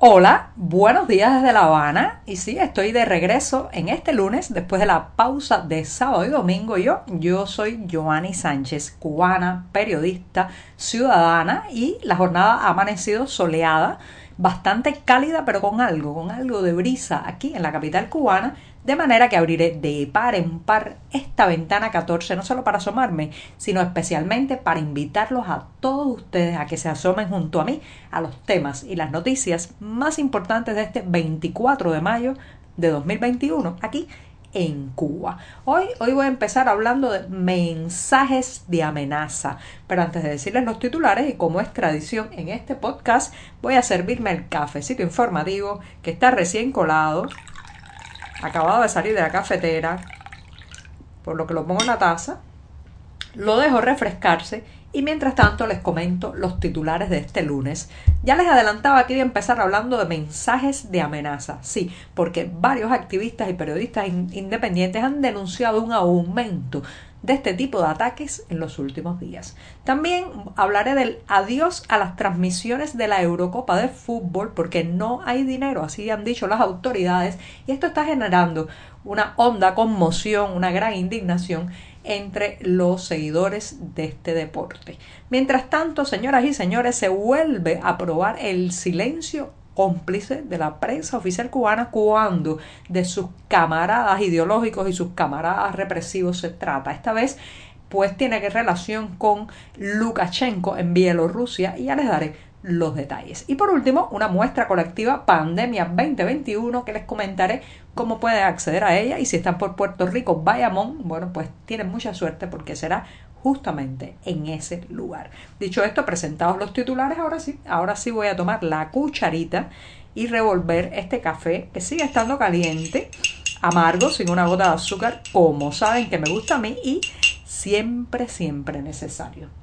Hola, buenos días desde La Habana. Y sí, estoy de regreso en este lunes después de la pausa de sábado y domingo. Yo, yo soy Joanny Sánchez, cubana, periodista, ciudadana y la jornada ha amanecido soleada, bastante cálida, pero con algo, con algo de brisa aquí en la capital cubana de manera que abriré de par en par esta ventana 14, no solo para asomarme, sino especialmente para invitarlos a todos ustedes a que se asomen junto a mí a los temas y las noticias más importantes de este 24 de mayo de 2021, aquí en Cuba. Hoy, hoy voy a empezar hablando de mensajes de amenaza, pero antes de decirles los titulares y como es tradición en este podcast, voy a servirme el cafecito informativo que está recién colado acabado de salir de la cafetera, por lo que lo pongo en la taza, lo dejo refrescarse y mientras tanto les comento los titulares de este lunes. Ya les adelantaba que iba a empezar hablando de mensajes de amenaza, sí, porque varios activistas y periodistas independientes han denunciado un aumento de este tipo de ataques en los últimos días. También hablaré del adiós a las transmisiones de la Eurocopa de fútbol porque no hay dinero, así han dicho las autoridades, y esto está generando una honda conmoción, una gran indignación entre los seguidores de este deporte. Mientras tanto, señoras y señores, se vuelve a aprobar el silencio cómplice de la prensa oficial cubana cuando de sus camaradas ideológicos y sus camaradas represivos se trata. Esta vez pues tiene que relación con Lukashenko en Bielorrusia y ya les daré los detalles. Y por último, una muestra colectiva Pandemia 2021 que les comentaré cómo pueden acceder a ella y si están por Puerto Rico, Bayamón, bueno, pues tienen mucha suerte porque será justamente en ese lugar. Dicho esto, presentados los titulares, ahora sí, ahora sí voy a tomar la cucharita y revolver este café que sigue estando caliente, amargo, sin una gota de azúcar, como saben que me gusta a mí y siempre, siempre necesario.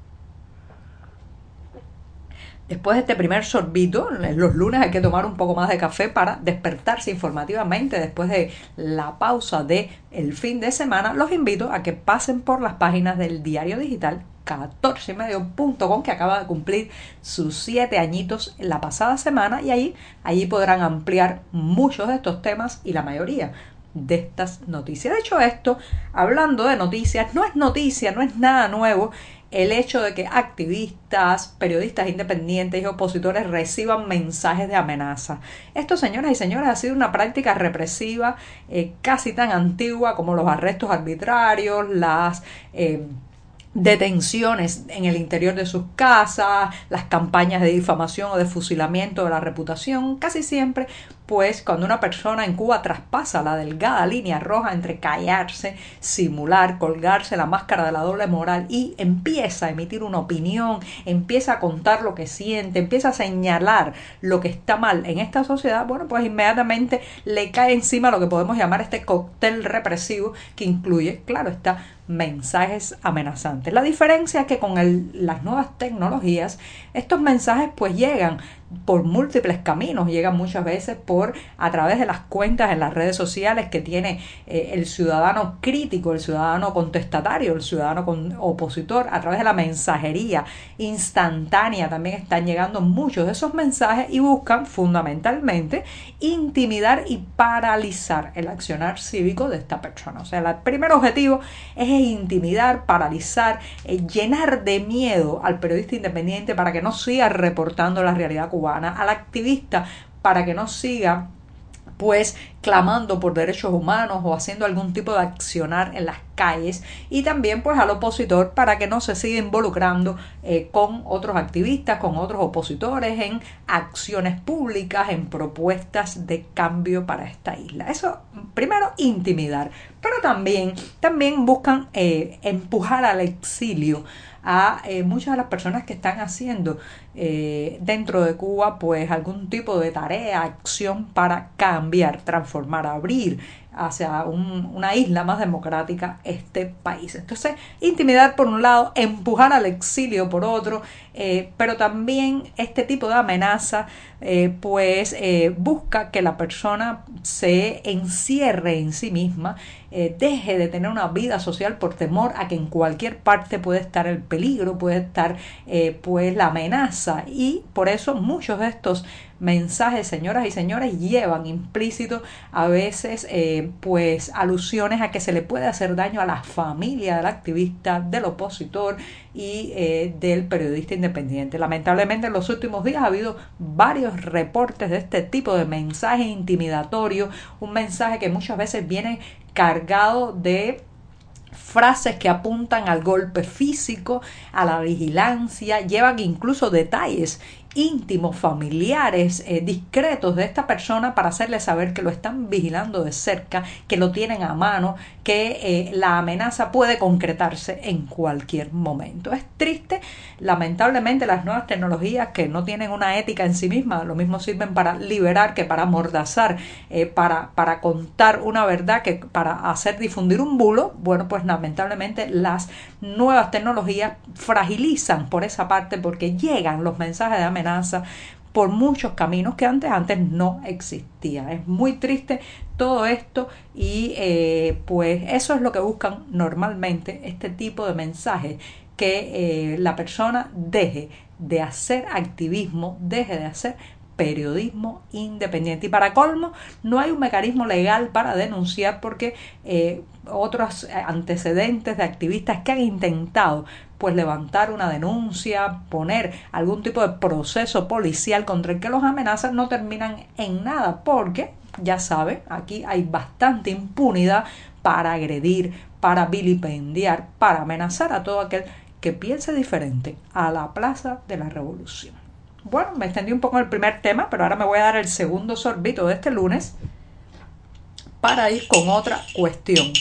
Después de este primer sorbito, los lunes hay que tomar un poco más de café para despertarse informativamente después de la pausa de el fin de semana. Los invito a que pasen por las páginas del diario digital 14medio.com que acaba de cumplir sus siete añitos la pasada semana y ahí, allí podrán ampliar muchos de estos temas y la mayoría de estas noticias. De hecho, esto, hablando de noticias, no es noticia, no es nada nuevo el hecho de que activistas, periodistas independientes y opositores reciban mensajes de amenaza. Esto, señoras y señores, ha sido una práctica represiva eh, casi tan antigua como los arrestos arbitrarios, las... Eh, detenciones en el interior de sus casas, las campañas de difamación o de fusilamiento de la reputación, casi siempre pues cuando una persona en Cuba traspasa la delgada línea roja entre callarse, simular, colgarse la máscara de la doble moral y empieza a emitir una opinión, empieza a contar lo que siente, empieza a señalar lo que está mal en esta sociedad, bueno, pues inmediatamente le cae encima lo que podemos llamar este cóctel represivo que incluye, claro está, mensajes amenazantes. La diferencia es que con las nuevas tecnologías estos mensajes pues llegan por múltiples caminos, llegan muchas veces por a través de las cuentas en las redes sociales que tiene eh, el ciudadano crítico, el ciudadano contestatario, el ciudadano con, opositor, a través de la mensajería instantánea también están llegando muchos de esos mensajes y buscan fundamentalmente intimidar y paralizar el accionar cívico de esta persona. O sea, el primer objetivo es intimidar, paralizar, eh, llenar de miedo al periodista independiente para que no siga reportando la realidad cubana, al activista para que no siga pues clamando por derechos humanos o haciendo algún tipo de accionar en las calles y también pues al opositor para que no se siga involucrando eh, con otros activistas, con otros opositores en acciones públicas, en propuestas de cambio para esta isla. Eso primero intimidar, pero también, también buscan eh, empujar al exilio a eh, muchas de las personas que están haciendo dentro de Cuba pues algún tipo de tarea, acción para cambiar, transformar, abrir hacia una isla más democrática este país. Entonces, intimidar por un lado, empujar al exilio por otro, eh, pero también este tipo de amenaza eh, pues eh, busca que la persona se encierre en sí misma, deje de tener una vida social por temor a que en cualquier parte puede estar el peligro, puede estar pues la amenaza y por eso muchos de estos mensajes, señoras y señores, llevan implícito a veces eh, pues alusiones a que se le puede hacer daño a la familia del activista, del opositor y eh, del periodista independiente. Lamentablemente en los últimos días ha habido varios reportes de este tipo de mensaje intimidatorio, un mensaje que muchas veces viene cargado de frases que apuntan al golpe físico, a la vigilancia, llevan incluso detalles íntimos, familiares, eh, discretos de esta persona para hacerle saber que lo están vigilando de cerca, que lo tienen a mano, que eh, la amenaza puede concretarse en cualquier momento. Es triste, lamentablemente las nuevas tecnologías que no tienen una ética en sí mismas, lo mismo sirven para liberar que para amordazar, eh, para, para contar una verdad que para hacer difundir un bulo, bueno, pues lamentablemente las nuevas tecnologías fragilizan por esa parte porque llegan los mensajes de amenaza por muchos caminos que antes, antes no existían. Es muy triste todo esto y eh, pues eso es lo que buscan normalmente este tipo de mensajes, que eh, la persona deje de hacer activismo, deje de hacer periodismo independiente. Y para colmo, no hay un mecanismo legal para denunciar porque eh, otros antecedentes de activistas que han intentado pues levantar una denuncia, poner algún tipo de proceso policial contra el que los amenazan no terminan en nada porque, ya saben, aquí hay bastante impunidad para agredir, para vilipendiar, para amenazar a todo aquel que piense diferente a la Plaza de la Revolución. Bueno, me extendí un poco el primer tema, pero ahora me voy a dar el segundo sorbito de este lunes para ir con otra cuestión.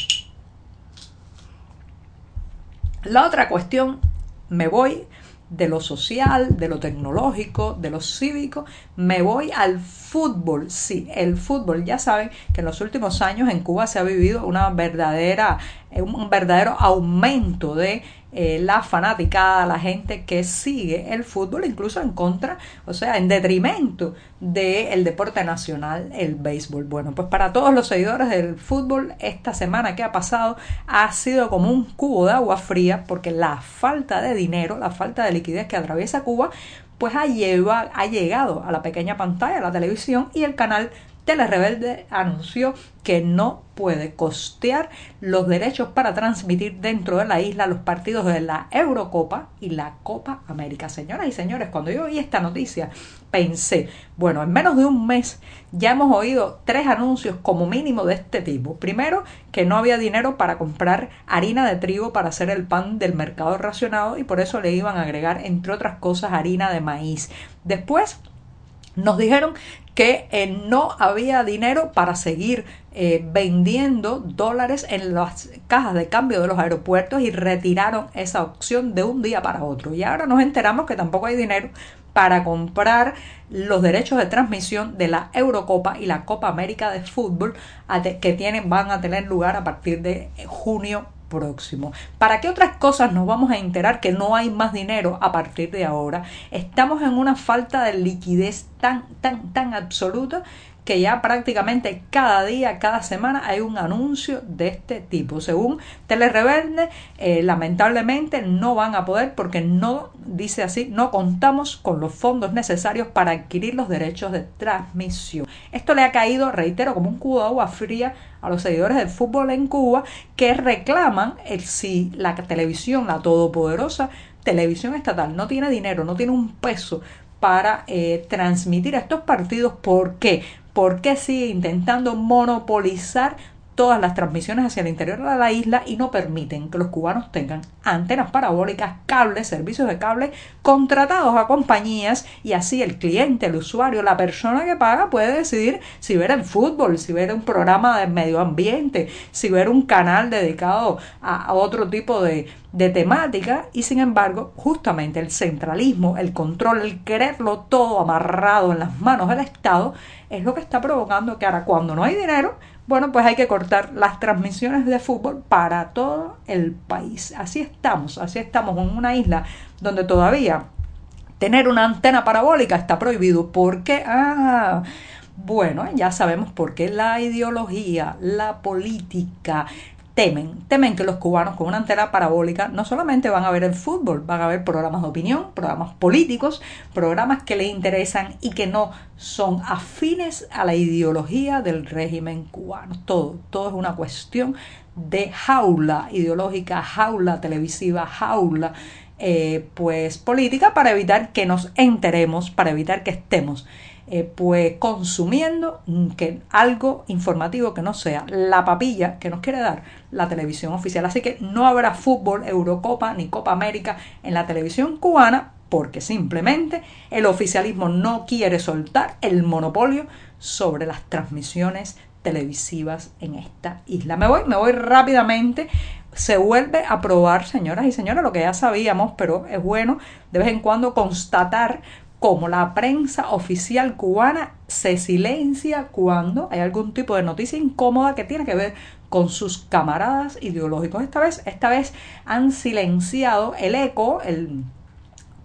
La otra cuestión, me voy de lo social, de lo tecnológico, de lo cívico, me voy al fútbol. Sí, el fútbol. Ya saben que en los últimos años en Cuba se ha vivido una verdadera, un verdadero aumento de eh, la fanaticada, la gente que sigue el fútbol, incluso en contra, o sea, en detrimento del deporte nacional, el béisbol. Bueno, pues para todos los seguidores del fútbol, esta semana que ha pasado ha sido como un cubo de agua fría, porque la falta de dinero, la falta de liquidez que atraviesa Cuba, pues ha, ha llegado a la pequeña pantalla, a la televisión, y el canal Rebelde anunció que no puede costear los derechos para transmitir dentro de la isla los partidos de la Eurocopa y la Copa América. Señoras y señores, cuando yo oí esta noticia, pensé, bueno, en menos de un mes ya hemos oído tres anuncios como mínimo de este tipo. Primero, que no había dinero para comprar harina de trigo para hacer el pan del mercado racionado y por eso le iban a agregar, entre otras cosas, harina de maíz. Después, nos dijeron que eh, no había dinero para seguir eh, vendiendo dólares en las cajas de cambio de los aeropuertos y retiraron esa opción de un día para otro. Y ahora nos enteramos que tampoco hay dinero para comprar los derechos de transmisión de la Eurocopa y la Copa América de Fútbol que tienen, van a tener lugar a partir de junio próximo. ¿Para qué otras cosas nos vamos a enterar que no hay más dinero a partir de ahora? Estamos en una falta de liquidez tan, tan, tan absoluta que ya prácticamente cada día, cada semana hay un anuncio de este tipo. Según Telerebelde, eh, lamentablemente no van a poder porque no, dice así, no contamos con los fondos necesarios para adquirir los derechos de transmisión. Esto le ha caído, reitero, como un cubo de agua fría a los seguidores del fútbol en Cuba que reclaman el si la televisión, la todopoderosa televisión estatal, no tiene dinero, no tiene un peso para eh, transmitir estos partidos. ¿Por qué? ¿Por qué sigue intentando monopolizar todas las transmisiones hacia el interior de la isla y no permiten que los cubanos tengan antenas parabólicas, cables, servicios de cable contratados a compañías y así el cliente, el usuario, la persona que paga puede decidir si ver el fútbol, si ver un programa de medio ambiente, si ver un canal dedicado a, otro tipo de, de temática y sin embargo justamente el centralismo, el control, el quererlo todo amarrado en las manos del Estado es lo que está provocando que ahora cuando no hay dinero bueno, pues hay que cortar las transmisiones de fútbol para todo el país. Así estamos, así estamos en una isla donde todavía tener una antena parabólica está prohibido. ¿Por qué? Ah, bueno, ya sabemos por qué la ideología, la política, temen, temen que los cubanos con una antena parabólica no solamente van a ver el fútbol, van a ver programas de opinión, programas políticos, programas que les interesan y que no son afines a la ideología del régimen cubano. Todo, todo es una cuestión de jaula ideológica, jaula televisiva, jaula eh, pues política para evitar que nos enteremos, para evitar que estemos eh, pues consumiendo que algo informativo que no sea la papilla que nos quiere dar la televisión oficial. Así que no habrá fútbol, Eurocopa ni Copa América en la televisión cubana porque simplemente el oficialismo no quiere soltar el monopolio sobre las transmisiones televisivas en esta isla. Me voy, me voy rápidamente. Se vuelve a probar, señoras y señores, lo que ya sabíamos, pero es bueno de vez en cuando constatar cómo la prensa oficial cubana se silencia cuando hay algún tipo de noticia incómoda que tiene que ver con sus camaradas ideológicos. Esta vez, esta vez han silenciado el eco, el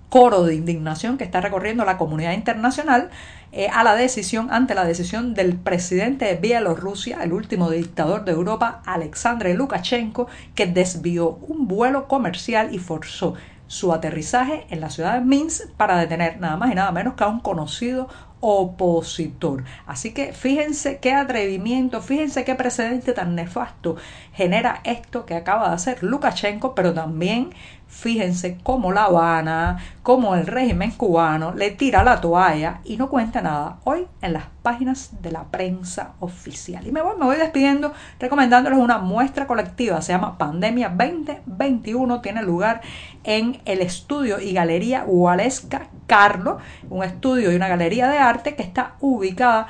coro de indignación que está recorriendo la comunidad internacional eh, a la decisión, ante la decisión del presidente de Bielorrusia, el último dictador de Europa, Alexander Lukashenko, que desvió un vuelo comercial y forzó su aterrizaje en la ciudad de Minsk para detener nada más y nada menos que a un conocido opositor. Así que fíjense qué atrevimiento, fíjense qué precedente tan nefasto genera esto que acaba de hacer Lukashenko, pero también Fíjense cómo La Habana, cómo el régimen cubano le tira la toalla y no cuenta nada hoy en las páginas de la prensa oficial. Y me voy, me voy despidiendo recomendándoles una muestra colectiva, se llama Pandemia 2021, tiene lugar en el estudio y galería Gualesca Carlo, un estudio y una galería de arte que está ubicada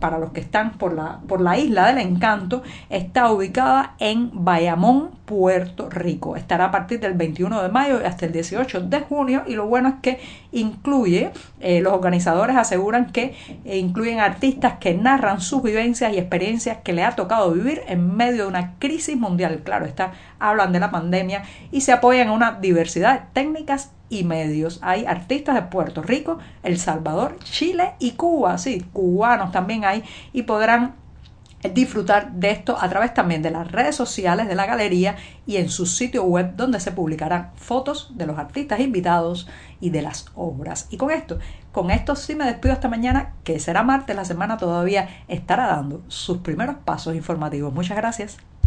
para los que están por la, por la isla del encanto, está ubicada en Bayamón, Puerto Rico. Estará a partir del 21 de mayo hasta el 18 de junio y lo bueno es que incluye, eh, los organizadores aseguran que eh, incluyen artistas que narran sus vivencias y experiencias que le ha tocado vivir en medio de una crisis mundial. Claro, está, hablan de la pandemia y se apoyan en una diversidad de técnicas y medios. Hay artistas de Puerto Rico, El Salvador, Chile y Cuba, sí, cubanos también hay y podrán disfrutar de esto a través también de las redes sociales de la galería y en su sitio web donde se publicarán fotos de los artistas invitados y de las obras. Y con esto, con esto sí me despido esta mañana, que será martes, la semana todavía estará dando sus primeros pasos informativos. Muchas gracias.